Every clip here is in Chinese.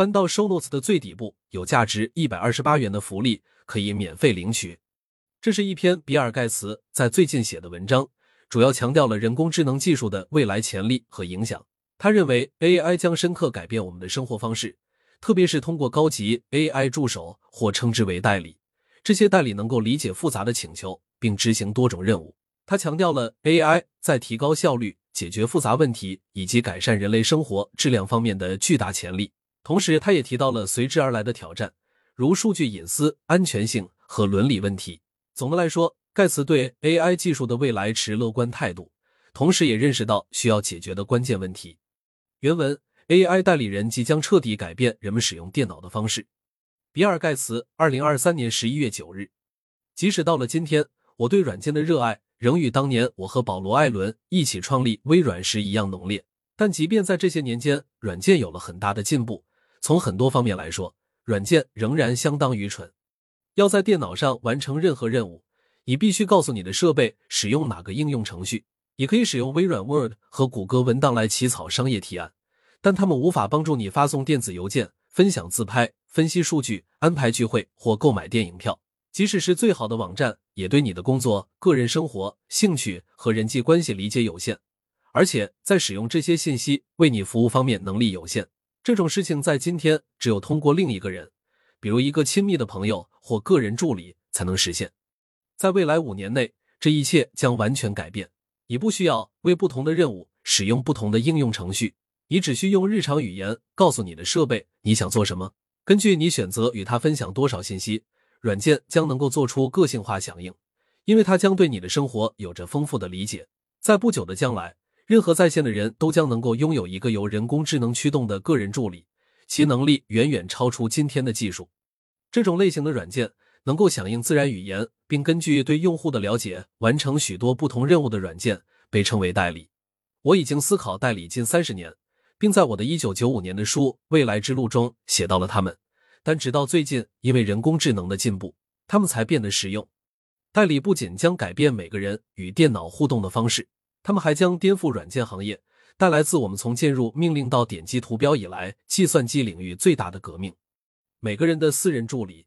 翻到 show notes 的最底部，有价值一百二十八元的福利可以免费领取。这是一篇比尔盖茨在最近写的文章，主要强调了人工智能技术的未来潜力和影响。他认为 AI 将深刻改变我们的生活方式，特别是通过高级 AI 助手或称之为代理，这些代理能够理解复杂的请求并执行多种任务。他强调了 AI 在提高效率、解决复杂问题以及改善人类生活质量方面的巨大潜力。同时，他也提到了随之而来的挑战，如数据隐私、安全性和伦理问题。总的来说，盖茨对 AI 技术的未来持乐观态度，同时也认识到需要解决的关键问题。原文：AI 代理人即将彻底改变人们使用电脑的方式。比尔·盖茨，二零二三年十一月九日。即使到了今天，我对软件的热爱仍与当年我和保罗·艾伦一起创立微软时一样浓烈。但即便在这些年间，软件有了很大的进步。从很多方面来说，软件仍然相当愚蠢。要在电脑上完成任何任务，你必须告诉你的设备使用哪个应用程序。你可以使用微软 Word 和谷歌文档来起草商业提案，但他们无法帮助你发送电子邮件、分享自拍、分析数据、安排聚会或购买电影票。即使是最好的网站，也对你的工作、个人生活、兴趣和人际关系理解有限，而且在使用这些信息为你服务方面能力有限。这种事情在今天只有通过另一个人，比如一个亲密的朋友或个人助理才能实现。在未来五年内，这一切将完全改变。你不需要为不同的任务使用不同的应用程序，你只需用日常语言告诉你的设备你想做什么。根据你选择与它分享多少信息，软件将能够做出个性化响应，因为它将对你的生活有着丰富的理解。在不久的将来。任何在线的人都将能够拥有一个由人工智能驱动的个人助理，其能力远远超出今天的技术。这种类型的软件能够响应自然语言，并根据对用户的了解完成许多不同任务的软件被称为代理。我已经思考代理近三十年，并在我的一九九五年的书《未来之路》中写到了他们。但直到最近，因为人工智能的进步，他们才变得实用。代理不仅将改变每个人与电脑互动的方式。他们还将颠覆软件行业，带来自我们从进入命令到点击图标以来，计算机领域最大的革命。每个人的私人助理。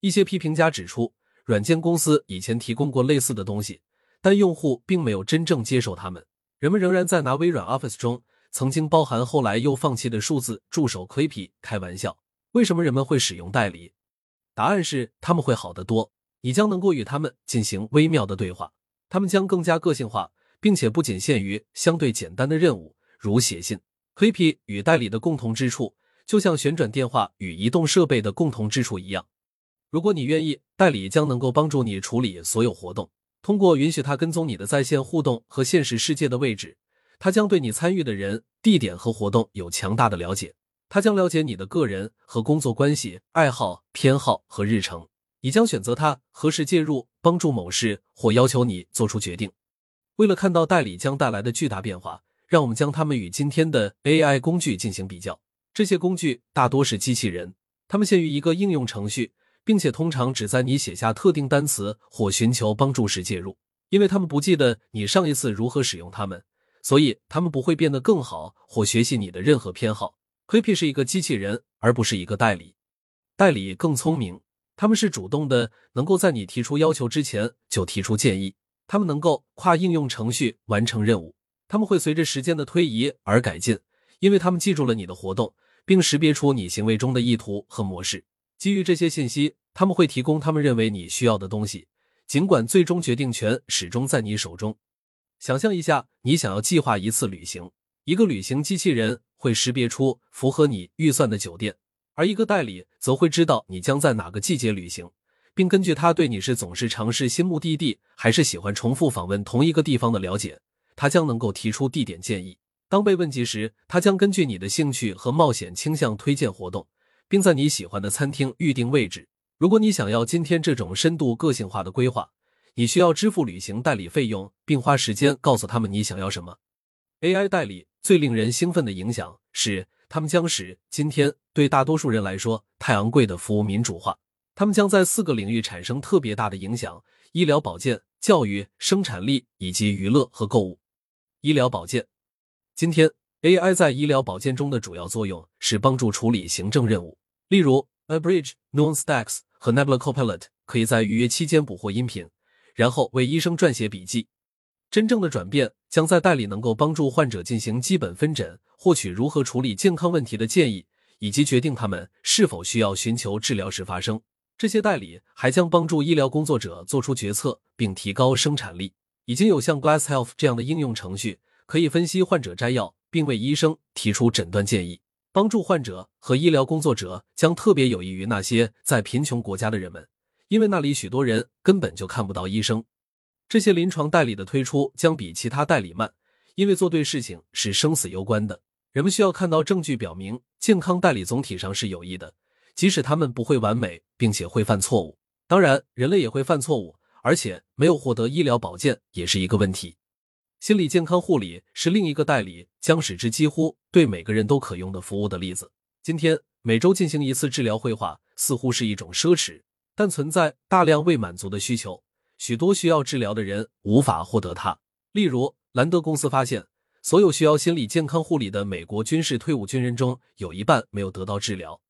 一些批评家指出，软件公司以前提供过类似的东西，但用户并没有真正接受他们。人们仍然在拿微软 Office 中曾经包含后来又放弃的数字助手 Clippy 开玩笑。为什么人们会使用代理？答案是他们会好得多。你将能够与他们进行微妙的对话，他们将更加个性化。并且不仅限于相对简单的任务，如写信。，Clip 与代理的共同之处，就像旋转电话与移动设备的共同之处一样。如果你愿意，代理将能够帮助你处理所有活动。通过允许他跟踪你的在线互动和现实世界的位置，他将对你参与的人、地点和活动有强大的了解。他将了解你的个人和工作关系、爱好、偏好和日程。你将选择他何时介入，帮助某事或要求你做出决定。为了看到代理将带来的巨大变化，让我们将它们与今天的 AI 工具进行比较。这些工具大多是机器人，它们限于一个应用程序，并且通常只在你写下特定单词或寻求帮助时介入。因为他们不记得你上一次如何使用它们，所以他们不会变得更好或学习你的任何偏好。Clippy 是一个机器人，而不是一个代理。代理更聪明，他们是主动的，能够在你提出要求之前就提出建议。他们能够跨应用程序完成任务，他们会随着时间的推移而改进，因为他们记住了你的活动，并识别出你行为中的意图和模式。基于这些信息，他们会提供他们认为你需要的东西，尽管最终决定权始终在你手中。想象一下，你想要计划一次旅行，一个旅行机器人会识别出符合你预算的酒店，而一个代理则会知道你将在哪个季节旅行。并根据他对你是总是尝试新目的地，还是喜欢重复访问同一个地方的了解，他将能够提出地点建议。当被问及时，他将根据你的兴趣和冒险倾向推荐活动，并在你喜欢的餐厅预定位置。如果你想要今天这种深度个性化的规划，你需要支付旅行代理费用，并花时间告诉他们你想要什么。AI 代理最令人兴奋的影响是，他们将使今天对大多数人来说太昂贵的服务民主化。他们将在四个领域产生特别大的影响：医疗保健、教育、生产力以及娱乐和购物。医疗保健，今天 AI 在医疗保健中的主要作用是帮助处理行政任务，例如 Abridge、Nuancestacks 和 Nebula Copilot 可以在预约期间捕获音频，然后为医生撰写笔记。真正的转变将在代理能够帮助患者进行基本分诊，获取如何处理健康问题的建议，以及决定他们是否需要寻求治疗时发生。这些代理还将帮助医疗工作者做出决策，并提高生产力。已经有像 Glass Health 这样的应用程序，可以分析患者摘要。并为医生提出诊断建议，帮助患者和医疗工作者将特别有益于那些在贫穷国家的人们，因为那里许多人根本就看不到医生。这些临床代理的推出将比其他代理慢，因为做对事情是生死攸关的。人们需要看到证据表明健康代理总体上是有益的，即使他们不会完美，并且会犯错误。当然，人类也会犯错误，而且没有获得医疗保健也是一个问题。心理健康护理是另一个代理将使之几乎对每个人都可用的服务的例子。今天每周进行一次治疗绘画似乎是一种奢侈，但存在大量未满足的需求，许多需要治疗的人无法获得它。例如，兰德公司发现，所有需要心理健康护理的美国军事退伍军人中有一半没有得到治疗。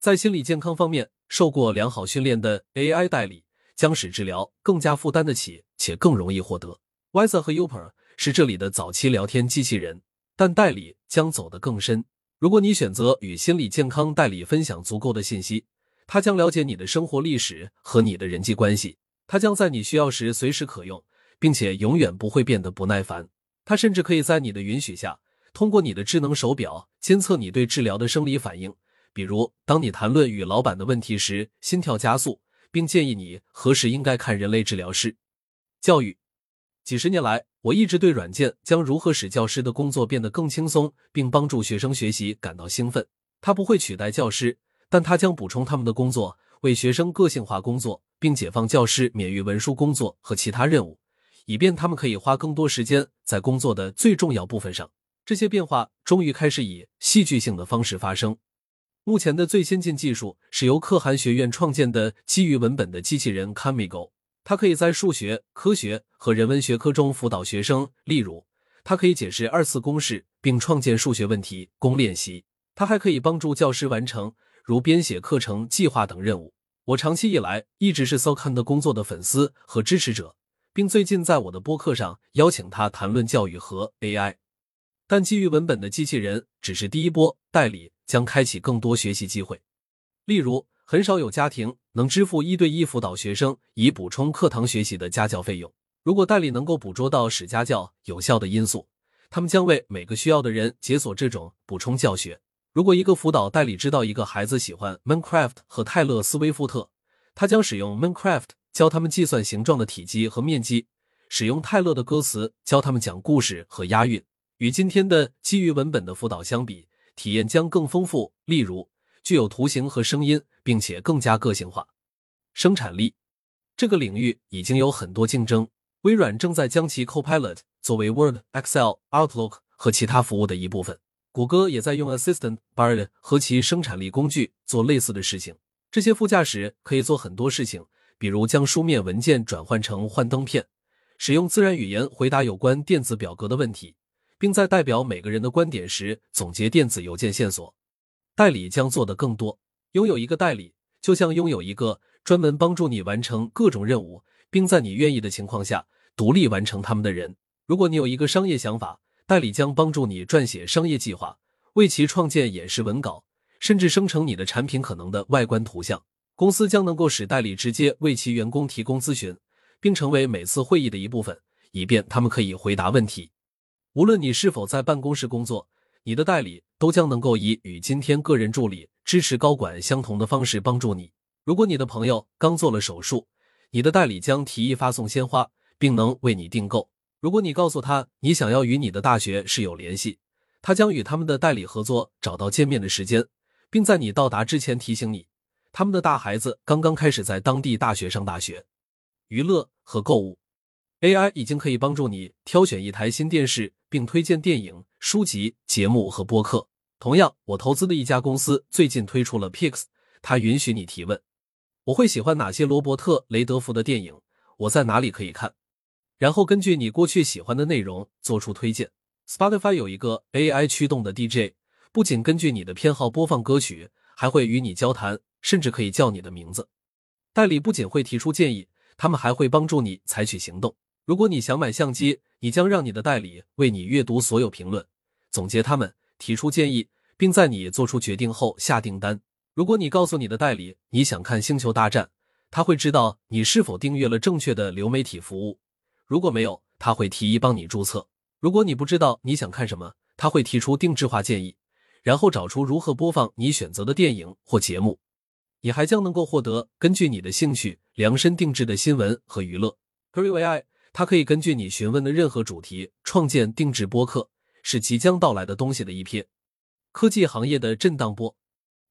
在心理健康方面，受过良好训练的 AI 代理将使治疗更加负担得起且更容易获得。Wise 和 Uper。是这里的早期聊天机器人，但代理将走得更深。如果你选择与心理健康代理分享足够的信息，他将了解你的生活历史和你的人际关系。他将在你需要时随时可用，并且永远不会变得不耐烦。他甚至可以在你的允许下，通过你的智能手表监测你对治疗的生理反应，比如当你谈论与老板的问题时心跳加速，并建议你何时应该看人类治疗师。教育。几十年来，我一直对软件将如何使教师的工作变得更轻松，并帮助学生学习感到兴奋。它不会取代教师，但它将补充他们的工作，为学生个性化工作，并解放教师免于文书工作和其他任务，以便他们可以花更多时间在工作的最重要部分上。这些变化终于开始以戏剧性的方式发生。目前的最先进技术是由可汗学院创建的基于文本的机器人 Camigo。它可以在数学、科学和人文学科中辅导学生，例如，它可以解释二次公式并创建数学问题供练习。它还可以帮助教师完成如编写课程计划等任务。我长期以来一直是 s o c a n 的工作的粉丝和支持者，并最近在我的播客上邀请他谈论教育和 AI。但基于文本的机器人只是第一波，代理将开启更多学习机会，例如。很少有家庭能支付一对一辅导学生以补充课堂学习的家教费用。如果代理能够捕捉到使家教有效的因素，他们将为每个需要的人解锁这种补充教学。如果一个辅导代理知道一个孩子喜欢 Minecraft 和泰勒·斯威夫特，他将使用 Minecraft 教他们计算形状的体积和面积，使用泰勒的歌词教他们讲故事和押韵。与今天的基于文本的辅导相比，体验将更丰富。例如。具有图形和声音，并且更加个性化。生产力这个领域已经有很多竞争。微软正在将其 Copilot 作为 Word、Excel、Outlook 和其他服务的一部分。谷歌也在用 Assistant Bard 和其生产力工具做类似的事情。这些副驾驶可以做很多事情，比如将书面文件转换成幻灯片，使用自然语言回答有关电子表格的问题，并在代表每个人的观点时总结电子邮件线索。代理将做的更多。拥有一个代理，就像拥有一个专门帮助你完成各种任务，并在你愿意的情况下独立完成他们的人。如果你有一个商业想法，代理将帮助你撰写商业计划，为其创建演示文稿，甚至生成你的产品可能的外观图像。公司将能够使代理直接为其员工提供咨询，并成为每次会议的一部分，以便他们可以回答问题。无论你是否在办公室工作。你的代理都将能够以与今天个人助理支持高管相同的方式帮助你。如果你的朋友刚做了手术，你的代理将提议发送鲜花，并能为你订购。如果你告诉他你想要与你的大学室友联系，他将与他们的代理合作找到见面的时间，并在你到达之前提醒你，他们的大孩子刚刚开始在当地大学上大学。娱乐和购物，AI 已经可以帮助你挑选一台新电视，并推荐电影。书籍、节目和播客。同样，我投资的一家公司最近推出了 Pix，它允许你提问：我会喜欢哪些罗伯特·雷德福的电影？我在哪里可以看？然后根据你过去喜欢的内容做出推荐。Spotify 有一个 AI 驱动的 DJ，不仅根据你的偏好播放歌曲，还会与你交谈，甚至可以叫你的名字。代理不仅会提出建议，他们还会帮助你采取行动。如果你想买相机，你将让你的代理为你阅读所有评论，总结他们，提出建议，并在你做出决定后下订单。如果你告诉你的代理你想看《星球大战》，他会知道你是否订阅了正确的流媒体服务。如果没有，他会提议帮你注册。如果你不知道你想看什么，他会提出定制化建议，然后找出如何播放你选择的电影或节目。你还将能够获得根据你的兴趣量身定制的新闻和娱乐。Crew AI，它可以根据你询问的任何主题创建定制播客，是即将到来的东西的一瞥。科技行业的震荡波。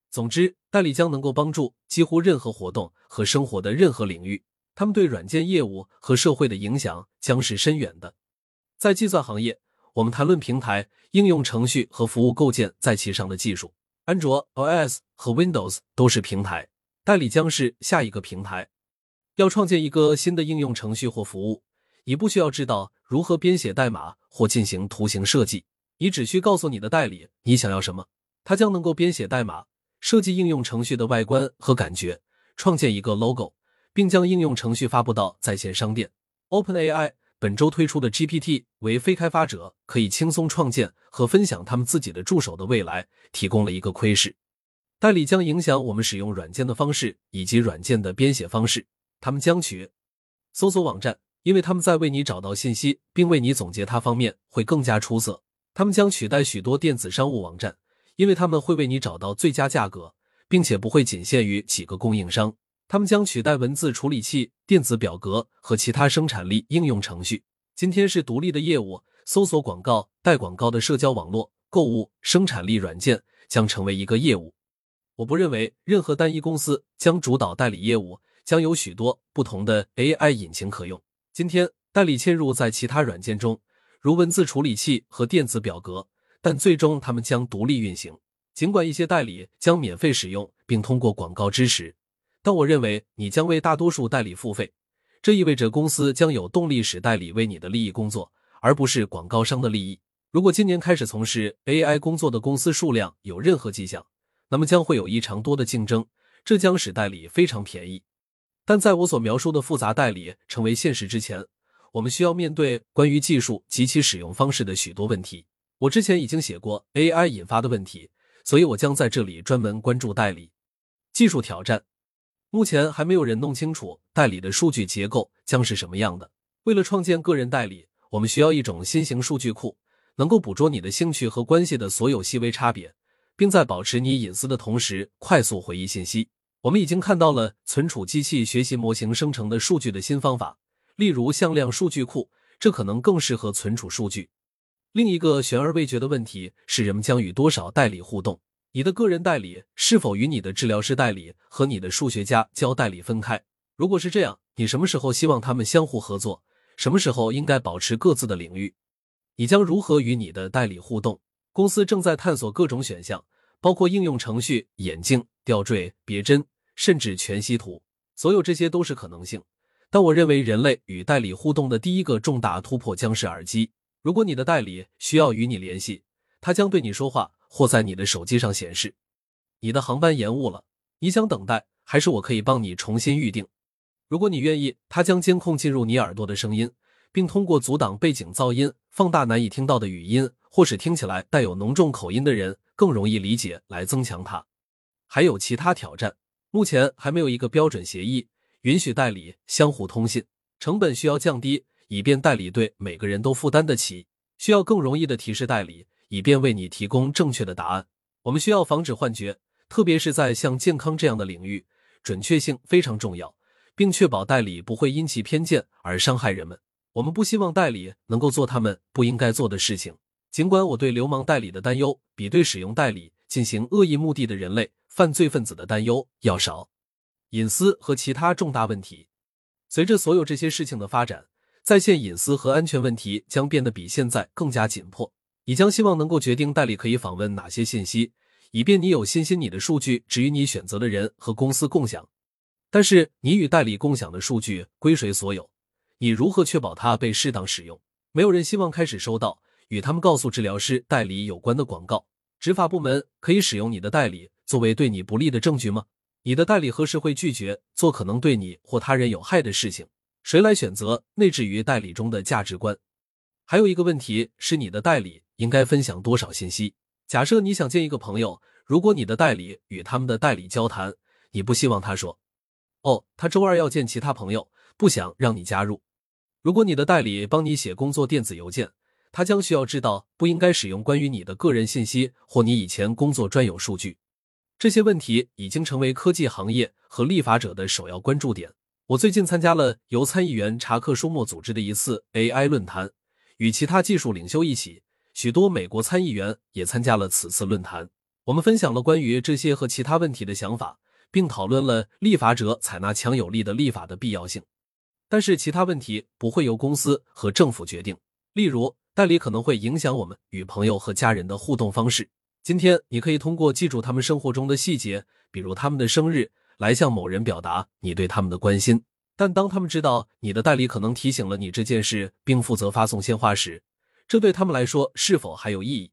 总之，代理将能够帮助几乎任何活动和生活的任何领域。他们对软件业务和社会的影响将是深远的。在计算行业，我们谈论平台、应用程序和服务构建在其上的技术。安卓 OS 和 Windows 都是平台，代理将是下一个平台。要创建一个新的应用程序或服务，你不需要知道如何编写代码或进行图形设计，你只需告诉你的代理你想要什么，他将能够编写代码、设计应用程序的外观和感觉、创建一个 logo，并将应用程序发布到在线商店。OpenAI。本周推出的 GPT 为非开发者可以轻松创建和分享他们自己的助手的未来提供了一个窥视。代理将影响我们使用软件的方式以及软件的编写方式。他们将取搜索网站，因为他们在为你找到信息并为你总结它方面会更加出色。他们将取代许多电子商务网站，因为他们会为你找到最佳价格，并且不会仅限于几个供应商。他们将取代文字处理器、电子表格和其他生产力应用程序。今天是独立的业务，搜索广告、带广告的社交网络、购物、生产力软件将成为一个业务。我不认为任何单一公司将主导代理业务，将有许多不同的 AI 引擎可用。今天，代理嵌入在其他软件中，如文字处理器和电子表格，但最终他们将独立运行。尽管一些代理将免费使用并通过广告支持。但我认为你将为大多数代理付费，这意味着公司将有动力使代理为你的利益工作，而不是广告商的利益。如果今年开始从事 AI 工作的公司数量有任何迹象，那么将会有异常多的竞争，这将使代理非常便宜。但在我所描述的复杂代理成为现实之前，我们需要面对关于技术及其使用方式的许多问题。我之前已经写过 AI 引发的问题，所以我将在这里专门关注代理技术挑战。目前还没有人弄清楚代理的数据结构将是什么样的。为了创建个人代理，我们需要一种新型数据库，能够捕捉你的兴趣和关系的所有细微差别，并在保持你隐私的同时快速回忆信息。我们已经看到了存储机器学习模型生成的数据的新方法，例如向量数据库，这可能更适合存储数据。另一个悬而未决的问题是，人们将与多少代理互动。你的个人代理是否与你的治疗师代理和你的数学家交代理分开？如果是这样，你什么时候希望他们相互合作？什么时候应该保持各自的领域？你将如何与你的代理互动？公司正在探索各种选项，包括应用程序、眼镜、吊坠、别针，甚至全息图。所有这些都是可能性。但我认为，人类与代理互动的第一个重大突破将是耳机。如果你的代理需要与你联系，他将对你说话。或在你的手机上显示，你的航班延误了，你想等待，还是我可以帮你重新预定？如果你愿意，它将监控进入你耳朵的声音，并通过阻挡背景噪音、放大难以听到的语音，或是听起来带有浓重口音的人更容易理解来增强它。还有其他挑战，目前还没有一个标准协议允许代理相互通信，成本需要降低，以便代理对每个人都负担得起，需要更容易的提示代理。以便为你提供正确的答案。我们需要防止幻觉，特别是在像健康这样的领域，准确性非常重要，并确保代理不会因其偏见而伤害人们。我们不希望代理能够做他们不应该做的事情。尽管我对流氓代理的担忧比对使用代理进行恶意目的的人类犯罪分子的担忧要少。隐私和其他重大问题，随着所有这些事情的发展，在线隐私和安全问题将变得比现在更加紧迫。你将希望能够决定代理可以访问哪些信息，以便你有信心你的数据只与你选择的人和公司共享。但是，你与代理共享的数据归谁所有？你如何确保它被适当使用？没有人希望开始收到与他们告诉治疗师代理有关的广告。执法部门可以使用你的代理作为对你不利的证据吗？你的代理何时会拒绝做可能对你或他人有害的事情？谁来选择内置于代理中的价值观？还有一个问题是，你的代理应该分享多少信息？假设你想见一个朋友，如果你的代理与他们的代理交谈，你不希望他说：“哦，他周二要见其他朋友，不想让你加入。”如果你的代理帮你写工作电子邮件，他将需要知道不应该使用关于你的个人信息或你以前工作专有数据。这些问题已经成为科技行业和立法者的首要关注点。我最近参加了由参议员查克·舒默组织的一次 AI 论坛。与其他技术领袖一起，许多美国参议员也参加了此次论坛。我们分享了关于这些和其他问题的想法，并讨论了立法者采纳强有力的立法的必要性。但是，其他问题不会由公司和政府决定。例如，代理可能会影响我们与朋友和家人的互动方式。今天，你可以通过记住他们生活中的细节，比如他们的生日，来向某人表达你对他们的关心。但当他们知道你的代理可能提醒了你这件事，并负责发送鲜花时，这对他们来说是否还有意义？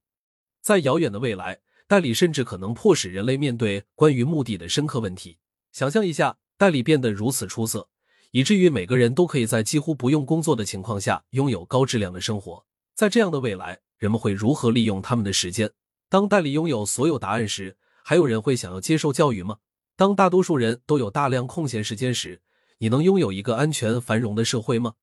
在遥远的未来，代理甚至可能迫使人类面对关于目的的深刻问题。想象一下，代理变得如此出色，以至于每个人都可以在几乎不用工作的情况下拥有高质量的生活。在这样的未来，人们会如何利用他们的时间？当代理拥有所有答案时，还有人会想要接受教育吗？当大多数人都有大量空闲时间时？你能拥有一个安全繁荣的社会吗？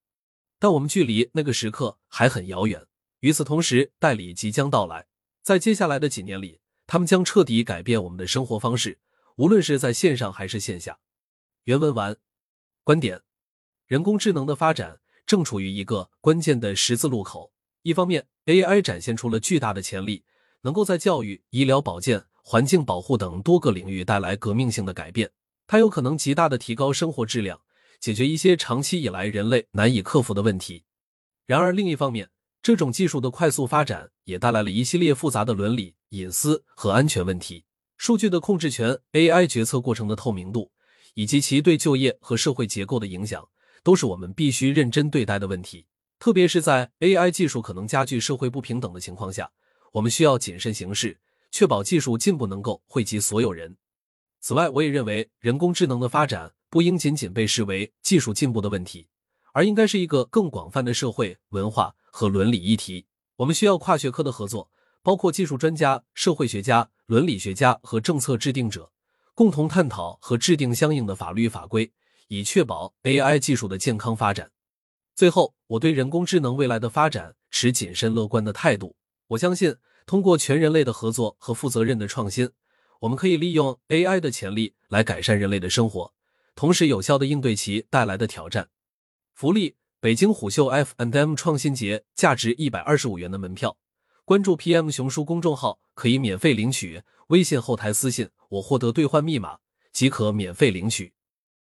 但我们距离那个时刻还很遥远。与此同时，代理即将到来，在接下来的几年里，他们将彻底改变我们的生活方式，无论是在线上还是线下。原文完。观点：人工智能的发展正处于一个关键的十字路口。一方面，AI 展现出了巨大的潜力，能够在教育、医疗保健、环境保护等多个领域带来革命性的改变。它有可能极大的提高生活质量，解决一些长期以来人类难以克服的问题。然而，另一方面，这种技术的快速发展也带来了一系列复杂的伦理、隐私和安全问题。数据的控制权、AI 决策过程的透明度，以及其对就业和社会结构的影响，都是我们必须认真对待的问题。特别是在 AI 技术可能加剧社会不平等的情况下，我们需要谨慎行事，确保技术进步能够惠及所有人。此外，我也认为人工智能的发展不应仅仅被视为技术进步的问题，而应该是一个更广泛的社会文化和伦理议题。我们需要跨学科的合作，包括技术专家、社会学家、伦理学家和政策制定者，共同探讨和制定相应的法律法规，以确保 AI 技术的健康发展。最后，我对人工智能未来的发展持谨慎乐观的态度。我相信，通过全人类的合作和负责任的创新。我们可以利用 AI 的潜力来改善人类的生活，同时有效的应对其带来的挑战。福利：北京虎嗅 F&M 创新节价值一百二十五元的门票，关注 PM 熊叔公众号可以免费领取，微信后台私信我获得兑换密码即可免费领取。